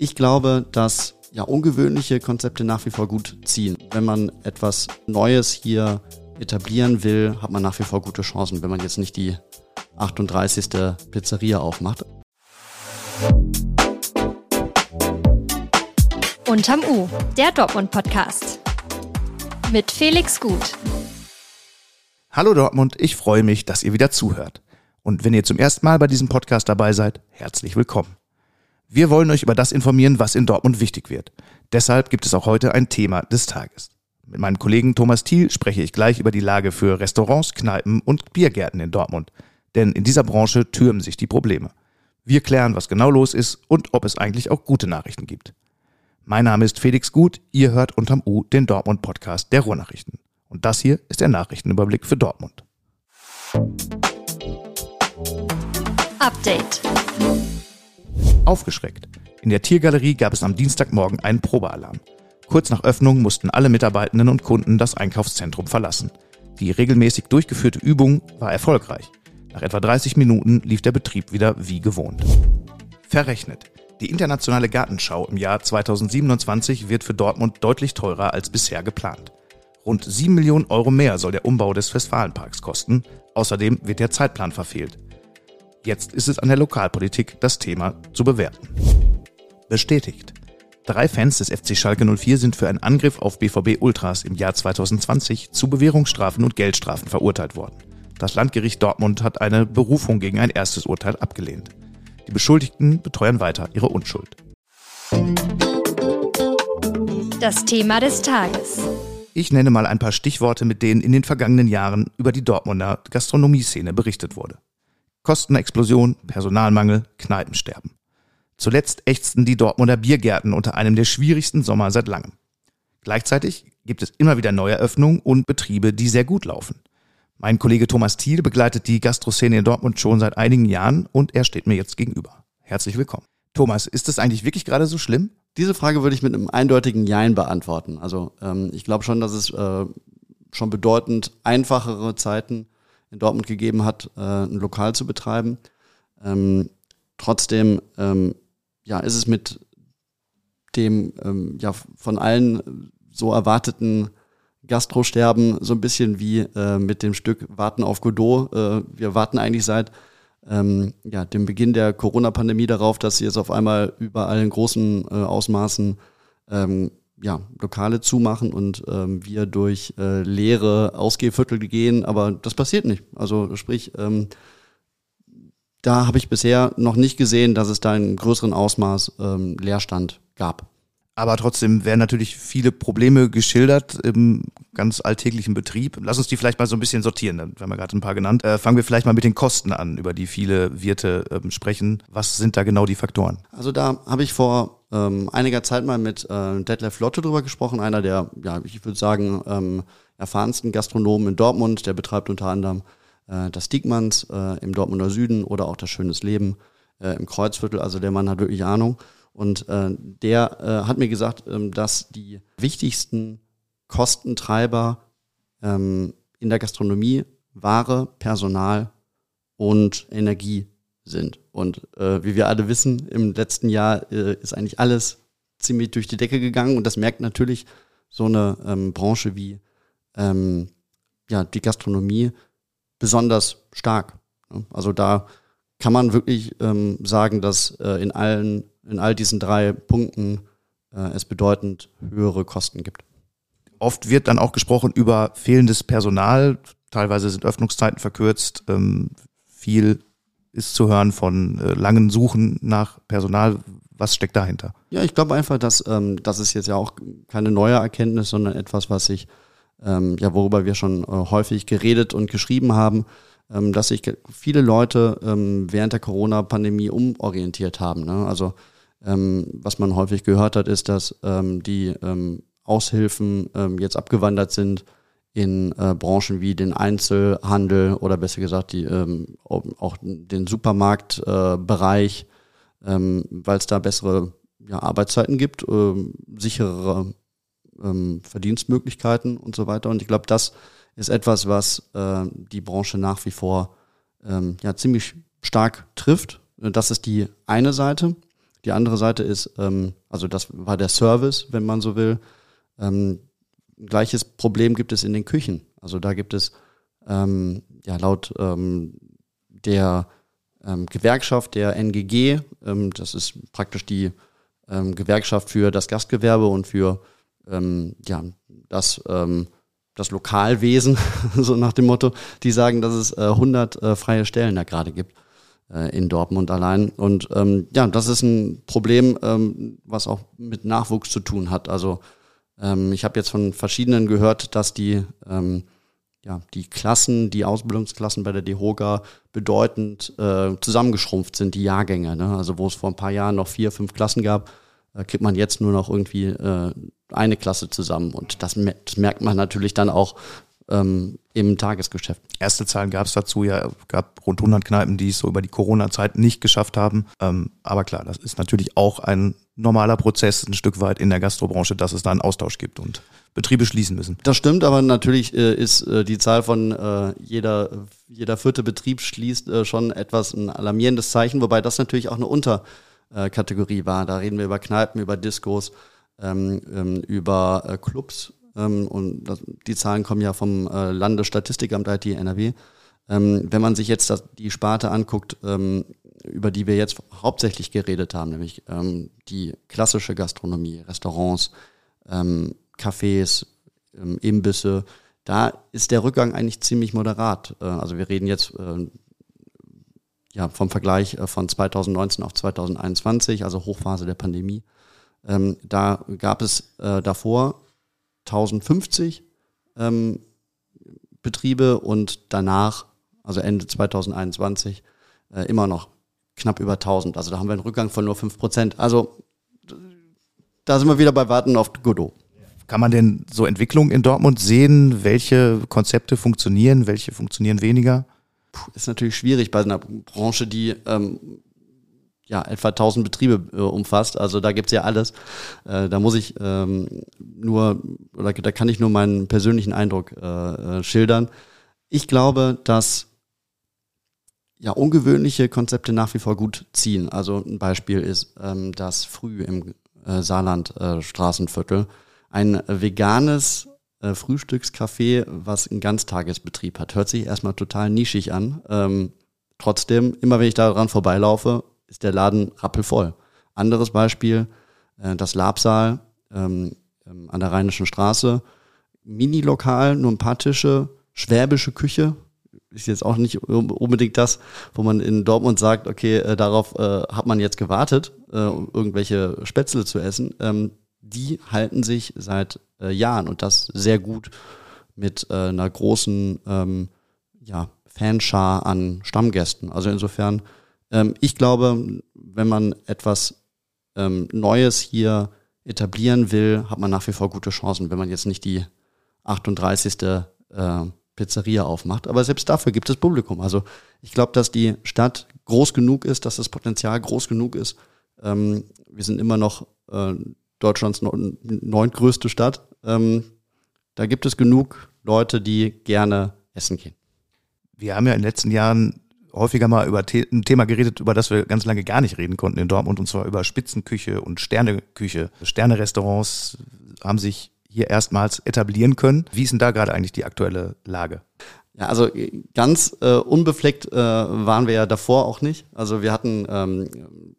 Ich glaube, dass ja ungewöhnliche Konzepte nach wie vor gut ziehen. Wenn man etwas Neues hier etablieren will, hat man nach wie vor gute Chancen, wenn man jetzt nicht die 38. Pizzeria aufmacht. Unterm U, der Dortmund-Podcast. Mit Felix Gut. Hallo Dortmund, ich freue mich, dass ihr wieder zuhört. Und wenn ihr zum ersten Mal bei diesem Podcast dabei seid, herzlich willkommen. Wir wollen euch über das informieren, was in Dortmund wichtig wird. Deshalb gibt es auch heute ein Thema des Tages. Mit meinem Kollegen Thomas Thiel spreche ich gleich über die Lage für Restaurants, Kneipen und Biergärten in Dortmund. Denn in dieser Branche türmen sich die Probleme. Wir klären, was genau los ist und ob es eigentlich auch gute Nachrichten gibt. Mein Name ist Felix Gut, ihr hört unterm U den Dortmund Podcast der Ruhrnachrichten. Und das hier ist der Nachrichtenüberblick für Dortmund. Update. Aufgeschreckt. In der Tiergalerie gab es am Dienstagmorgen einen Probealarm. Kurz nach Öffnung mussten alle Mitarbeitenden und Kunden das Einkaufszentrum verlassen. Die regelmäßig durchgeführte Übung war erfolgreich. Nach etwa 30 Minuten lief der Betrieb wieder wie gewohnt. Verrechnet. Die internationale Gartenschau im Jahr 2027 wird für Dortmund deutlich teurer als bisher geplant. Rund 7 Millionen Euro mehr soll der Umbau des Westfalenparks kosten. Außerdem wird der Zeitplan verfehlt. Jetzt ist es an der Lokalpolitik, das Thema zu bewerten. Bestätigt. Drei Fans des FC Schalke 04 sind für einen Angriff auf BVB Ultras im Jahr 2020 zu Bewährungsstrafen und Geldstrafen verurteilt worden. Das Landgericht Dortmund hat eine Berufung gegen ein erstes Urteil abgelehnt. Die Beschuldigten beteuern weiter ihre Unschuld. Das Thema des Tages. Ich nenne mal ein paar Stichworte, mit denen in den vergangenen Jahren über die Dortmunder Gastronomieszene berichtet wurde. Kostenexplosion, Personalmangel, Kneipensterben. Zuletzt ächzten die Dortmunder Biergärten unter einem der schwierigsten Sommer seit langem. Gleichzeitig gibt es immer wieder Neueröffnungen und Betriebe, die sehr gut laufen. Mein Kollege Thomas Thiel begleitet die Gastroszene in Dortmund schon seit einigen Jahren und er steht mir jetzt gegenüber. Herzlich willkommen. Thomas, ist es eigentlich wirklich gerade so schlimm? Diese Frage würde ich mit einem eindeutigen Jein beantworten. Also ähm, ich glaube schon, dass es äh, schon bedeutend einfachere Zeiten in Dortmund gegeben hat, äh, ein Lokal zu betreiben. Ähm, trotzdem ähm, ja, ist es mit dem ähm, ja von allen so erwarteten Gastrosterben so ein bisschen wie äh, mit dem Stück Warten auf Godot. Äh, wir warten eigentlich seit ähm, ja, dem Beginn der Corona-Pandemie darauf, dass sie jetzt auf einmal überall in großen äh, Ausmaßen ähm, ja, Lokale zumachen und ähm, wir durch äh, leere Ausgehviertel gehen, aber das passiert nicht. Also sprich, ähm, da habe ich bisher noch nicht gesehen, dass es da in größeren Ausmaß ähm, Leerstand gab. Aber trotzdem werden natürlich viele Probleme geschildert im ganz alltäglichen Betrieb. Lass uns die vielleicht mal so ein bisschen sortieren. Dann haben wir gerade ein paar genannt. Äh, fangen wir vielleicht mal mit den Kosten an, über die viele Wirte ähm, sprechen. Was sind da genau die Faktoren? Also da habe ich vor ähm, einiger Zeit mal mit äh, Detlef Lotte drüber gesprochen, einer der, ja, ich würde sagen, ähm, erfahrensten Gastronomen in Dortmund. Der betreibt unter anderem äh, das Diekmanns äh, im Dortmunder Süden oder auch das Schönes Leben äh, im Kreuzviertel. Also der Mann hat wirklich Ahnung. Und äh, der äh, hat mir gesagt, ähm, dass die wichtigsten Kostentreiber ähm, in der Gastronomie Ware, Personal und Energie sind. Und äh, wie wir alle wissen, im letzten Jahr äh, ist eigentlich alles ziemlich durch die Decke gegangen und das merkt natürlich so eine ähm, Branche wie ähm, ja, die Gastronomie besonders stark. Also da kann man wirklich ähm, sagen, dass äh, in allen in all diesen drei Punkten äh, es bedeutend höhere Kosten gibt. Oft wird dann auch gesprochen über fehlendes Personal. Teilweise sind Öffnungszeiten verkürzt. Ähm, viel ist zu hören von äh, langen Suchen nach Personal. Was steckt dahinter? Ja, ich glaube einfach, dass ähm, das ist jetzt ja auch keine neue Erkenntnis, sondern etwas, was sich ähm, ja worüber wir schon äh, häufig geredet und geschrieben haben, ähm, dass sich viele Leute ähm, während der Corona-Pandemie umorientiert haben. Ne? Also ähm, was man häufig gehört hat, ist, dass ähm, die ähm, Aushilfen ähm, jetzt abgewandert sind in äh, Branchen wie den Einzelhandel oder besser gesagt die ähm, auch den Supermarktbereich, äh, ähm, weil es da bessere ja, Arbeitszeiten gibt, äh, sicherere Verdienstmöglichkeiten und so weiter. Und ich glaube, das ist etwas, was äh, die Branche nach wie vor ja ziemlich stark trifft. Das ist die eine Seite. Die andere Seite ist, ähm, also das war der Service, wenn man so will. Ähm, gleiches Problem gibt es in den Küchen. Also da gibt es ähm, ja laut ähm, der ähm, Gewerkschaft der NGG, ähm, das ist praktisch die ähm, Gewerkschaft für das Gastgewerbe und für ähm, ja das das Lokalwesen, so nach dem Motto, die sagen, dass es äh, 100 äh, freie Stellen da gerade gibt in Dortmund allein. Und ähm, ja, das ist ein Problem, ähm, was auch mit Nachwuchs zu tun hat. Also ähm, ich habe jetzt von verschiedenen gehört, dass die ähm, ja, die Klassen, die Ausbildungsklassen bei der DEHOGA bedeutend äh, zusammengeschrumpft sind, die Jahrgänge. Ne? Also wo es vor ein paar Jahren noch vier, fünf Klassen gab, äh, kriegt man jetzt nur noch irgendwie äh, eine Klasse zusammen. Und das, das merkt man natürlich dann auch ähm, im Tagesgeschäft. Erste Zahlen gab es dazu, ja, gab rund 100 Kneipen, die es so über die Corona-Zeit nicht geschafft haben. Ähm, aber klar, das ist natürlich auch ein normaler Prozess ein Stück weit in der Gastrobranche, dass es da einen Austausch gibt und Betriebe schließen müssen. Das stimmt, aber natürlich äh, ist äh, die Zahl von äh, jeder, jeder vierte Betrieb schließt äh, schon etwas ein alarmierendes Zeichen, wobei das natürlich auch eine Unterkategorie war. Da reden wir über Kneipen, über Diskos, ähm, ähm, über äh, Clubs und das, die Zahlen kommen ja vom äh, Landesstatistikamt IT NRW. Ähm, wenn man sich jetzt die Sparte anguckt, ähm, über die wir jetzt hauptsächlich geredet haben, nämlich ähm, die klassische Gastronomie, Restaurants, ähm, Cafés, ähm, Imbisse, da ist der Rückgang eigentlich ziemlich moderat. Äh, also wir reden jetzt äh, ja vom Vergleich von 2019 auf 2021, also Hochphase der Pandemie. Ähm, da gab es davor 1050 ähm, Betriebe und danach, also Ende 2021, äh, immer noch knapp über 1000. Also da haben wir einen Rückgang von nur 5 Prozent. Also da sind wir wieder bei Warten auf Godot. Kann man denn so Entwicklungen in Dortmund sehen? Welche Konzepte funktionieren, welche funktionieren weniger? Puh, ist natürlich schwierig bei einer Branche, die ähm, ja, etwa 1000 Betriebe äh, umfasst. Also da gibt's ja alles. Äh, da muss ich ähm, nur, oder da kann ich nur meinen persönlichen Eindruck äh, äh, schildern. Ich glaube, dass ja ungewöhnliche Konzepte nach wie vor gut ziehen. Also ein Beispiel ist ähm, das Früh im äh, Saarland äh, Straßenviertel. Ein veganes Frühstückscafé, was einen Ganztagesbetrieb hat. Hört sich erstmal total nischig an. Ähm, trotzdem, immer wenn ich daran vorbeilaufe, ist der Laden rappelvoll. Anderes Beispiel, äh, das Labsaal ähm, ähm, an der Rheinischen Straße. Mini-Lokal, nur ein paar Tische, schwäbische Küche. Ist jetzt auch nicht unbedingt das, wo man in Dortmund sagt, okay, äh, darauf äh, hat man jetzt gewartet, äh, um irgendwelche Spätzle zu essen. Ähm, die halten sich seit äh, Jahren und das sehr gut mit äh, einer großen ähm, ja, Fanschar an Stammgästen. Also insofern ähm, ich glaube, wenn man etwas ähm, Neues hier etablieren will, hat man nach wie vor gute Chancen, wenn man jetzt nicht die 38. Äh, Pizzeria aufmacht. Aber selbst dafür gibt es Publikum. Also ich glaube, dass die Stadt groß genug ist, dass das Potenzial groß genug ist. Ähm, wir sind immer noch äh, Deutschlands neuntgrößte Stadt. Ähm, da gibt es genug Leute, die gerne essen gehen. Wir haben ja in den letzten Jahren häufiger mal über ein Thema geredet, über das wir ganz lange gar nicht reden konnten in Dortmund, und zwar über Spitzenküche und Sterneküche. Sternerestaurants haben sich hier erstmals etablieren können. Wie ist denn da gerade eigentlich die aktuelle Lage? Ja, also ganz äh, unbefleckt äh, waren wir ja davor auch nicht. Also wir hatten ähm,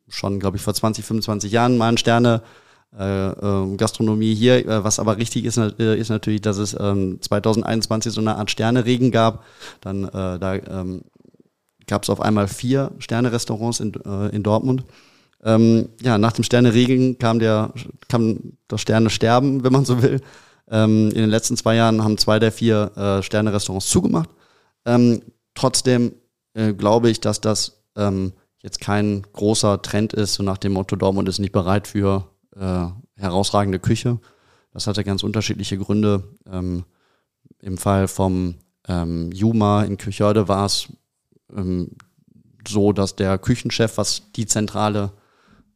schon, glaube ich, vor 20, 25 Jahren mal ein Sterne äh, äh, Gastronomie hier. Äh, was aber richtig ist, äh, ist natürlich, dass es ähm, 2021 so eine Art Sterneregen gab. Dann äh, da ähm, gab es auf einmal vier Sterne-Restaurants in, äh, in Dortmund. Ähm, ja, nach dem Sterne-Regen kam kam das Sterne-Sterben, wenn man so will. Ähm, in den letzten zwei Jahren haben zwei der vier äh, Sterne-Restaurants zugemacht. Ähm, trotzdem äh, glaube ich, dass das ähm, jetzt kein großer Trend ist, so nach dem Motto, Dortmund ist nicht bereit für äh, herausragende Küche. Das hatte ganz unterschiedliche Gründe. Ähm, Im Fall vom ähm, Juma in Küchörde war es ähm, so, dass der Küchenchef, was die zentrale,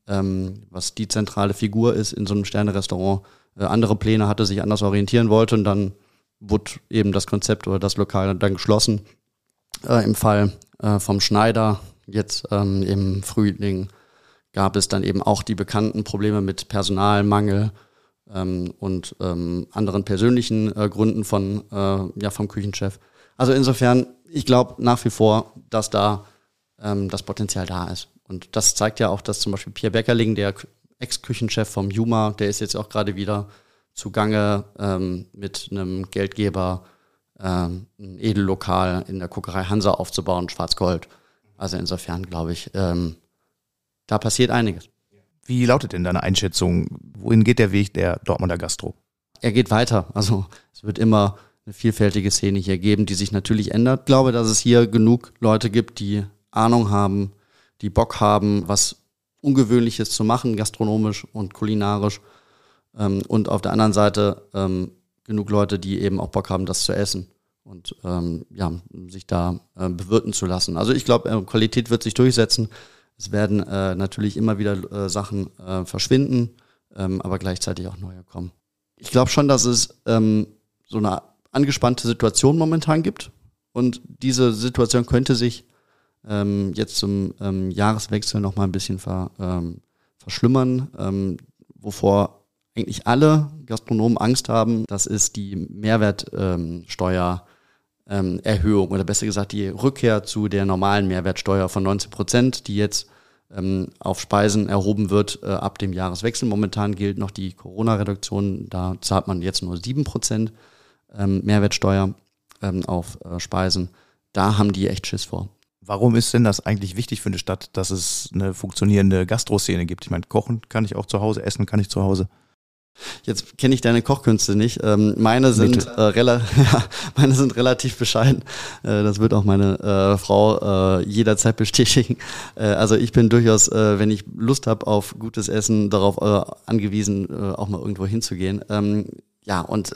ähm, was die zentrale Figur ist in so einem Sterne-Restaurant, äh, andere Pläne hatte, sich anders orientieren wollte und dann wurde eben das Konzept oder das Lokal dann geschlossen. Äh, Im Fall äh, vom Schneider jetzt ähm, im Frühling gab es dann eben auch die bekannten Probleme mit Personalmangel ähm, und ähm, anderen persönlichen äh, Gründen von, äh, ja, vom Küchenchef. Also insofern, ich glaube nach wie vor, dass da ähm, das Potenzial da ist. Und das zeigt ja auch, dass zum Beispiel Pierre Beckerling, der Ex-Küchenchef vom Juma, der ist jetzt auch gerade wieder zugange ähm, mit einem Geldgeber ähm, ein Edellokal in der Kokerei Hansa aufzubauen, Schwarz-Gold. Also insofern glaube ich, ähm, da passiert einiges. Wie lautet denn deine Einschätzung? Wohin geht der Weg der Dortmunder Gastro? Er geht weiter. Also es wird immer eine vielfältige Szene hier geben, die sich natürlich ändert. Ich glaube, dass es hier genug Leute gibt, die Ahnung haben, die Bock haben, was Ungewöhnliches zu machen, gastronomisch und kulinarisch. Ähm, und auf der anderen Seite ähm, genug Leute, die eben auch Bock haben, das zu essen und ähm, ja, sich da äh, bewirten zu lassen. Also ich glaube, äh, Qualität wird sich durchsetzen. Es werden äh, natürlich immer wieder Sachen verschwinden, aber gleichzeitig auch neue kommen. Ich glaube schon, dass es so eine angespannte Situation momentan gibt und diese Situation könnte sich ähm, jetzt zum ähm, Jahreswechsel noch mal ein bisschen ver, ähm, verschlimmern, ähm, wovor eigentlich alle Gastronomen Angst haben. Das ist die Mehrwertsteuer. Ähm, Erhöhung oder besser gesagt die Rückkehr zu der normalen Mehrwertsteuer von 19 Prozent, die jetzt ähm, auf Speisen erhoben wird äh, ab dem Jahreswechsel. Momentan gilt noch die Corona-Reduktion, da zahlt man jetzt nur 7 Prozent ähm, Mehrwertsteuer ähm, auf äh, Speisen. Da haben die echt Schiss vor. Warum ist denn das eigentlich wichtig für eine Stadt, dass es eine funktionierende Gastroszene gibt? Ich meine, kochen kann ich auch zu Hause, essen kann ich zu Hause. Jetzt kenne ich deine Kochkünste nicht. Ähm, meine sind äh, rela meine sind relativ bescheiden. Äh, das wird auch meine äh, Frau äh, jederzeit bestätigen. Äh, also ich bin durchaus, äh, wenn ich Lust habe auf gutes Essen, darauf angewiesen, auch mal irgendwo hinzugehen. Ähm, ja, und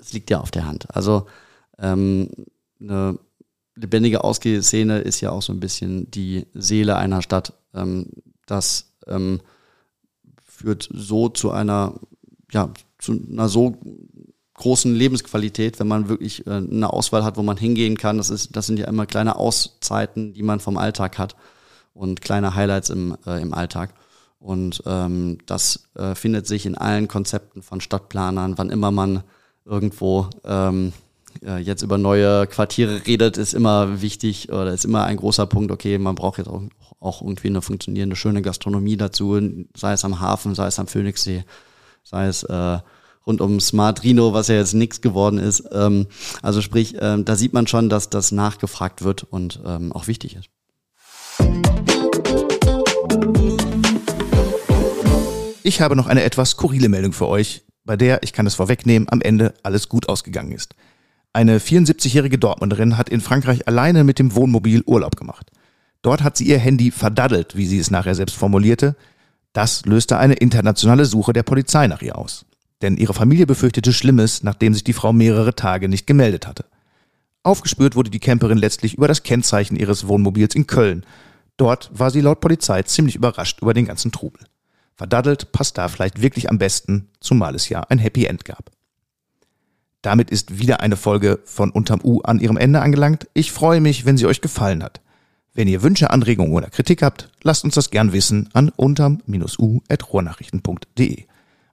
es liegt ja auf der Hand. Also ähm, eine lebendige Ausgehszene ist ja auch so ein bisschen die Seele einer Stadt. Ähm, das ähm, führt so zu einer, ja, zu einer so großen Lebensqualität, wenn man wirklich äh, eine Auswahl hat, wo man hingehen kann. Das ist, das sind ja immer kleine Auszeiten, die man vom Alltag hat und kleine Highlights im, äh, im Alltag. Und ähm, das äh, findet sich in allen Konzepten von Stadtplanern, wann immer man irgendwo ähm, äh, jetzt über neue Quartiere redet, ist immer wichtig oder ist immer ein großer Punkt, okay, man braucht jetzt auch, auch irgendwie eine funktionierende, schöne Gastronomie dazu, sei es am Hafen, sei es am Phoenixsee, sei es äh, rund um Smart Rino, was ja jetzt nichts geworden ist. Ähm, also sprich, ähm, da sieht man schon, dass das nachgefragt wird und ähm, auch wichtig ist. Ich habe noch eine etwas skurrile Meldung für euch, bei der, ich kann es vorwegnehmen, am Ende alles gut ausgegangen ist. Eine 74-jährige Dortmunderin hat in Frankreich alleine mit dem Wohnmobil Urlaub gemacht. Dort hat sie ihr Handy verdaddelt, wie sie es nachher selbst formulierte. Das löste eine internationale Suche der Polizei nach ihr aus. Denn ihre Familie befürchtete Schlimmes, nachdem sich die Frau mehrere Tage nicht gemeldet hatte. Aufgespürt wurde die Camperin letztlich über das Kennzeichen ihres Wohnmobils in Köln. Dort war sie laut Polizei ziemlich überrascht über den ganzen Trubel. Verdaddelt passt da vielleicht wirklich am besten, zumal es ja ein Happy End gab. Damit ist wieder eine Folge von Unterm U an ihrem Ende angelangt. Ich freue mich, wenn sie euch gefallen hat. Wenn ihr Wünsche, Anregungen oder Kritik habt, lasst uns das gern wissen an unterm-u.rohrnachrichten.de.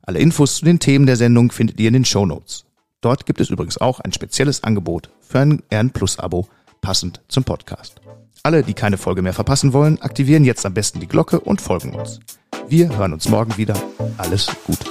Alle Infos zu den Themen der Sendung findet ihr in den Show Notes. Dort gibt es übrigens auch ein spezielles Angebot für ein RN Plus Abo, passend zum Podcast. Alle, die keine Folge mehr verpassen wollen, aktivieren jetzt am besten die Glocke und folgen uns. Wir hören uns morgen wieder. Alles Gute.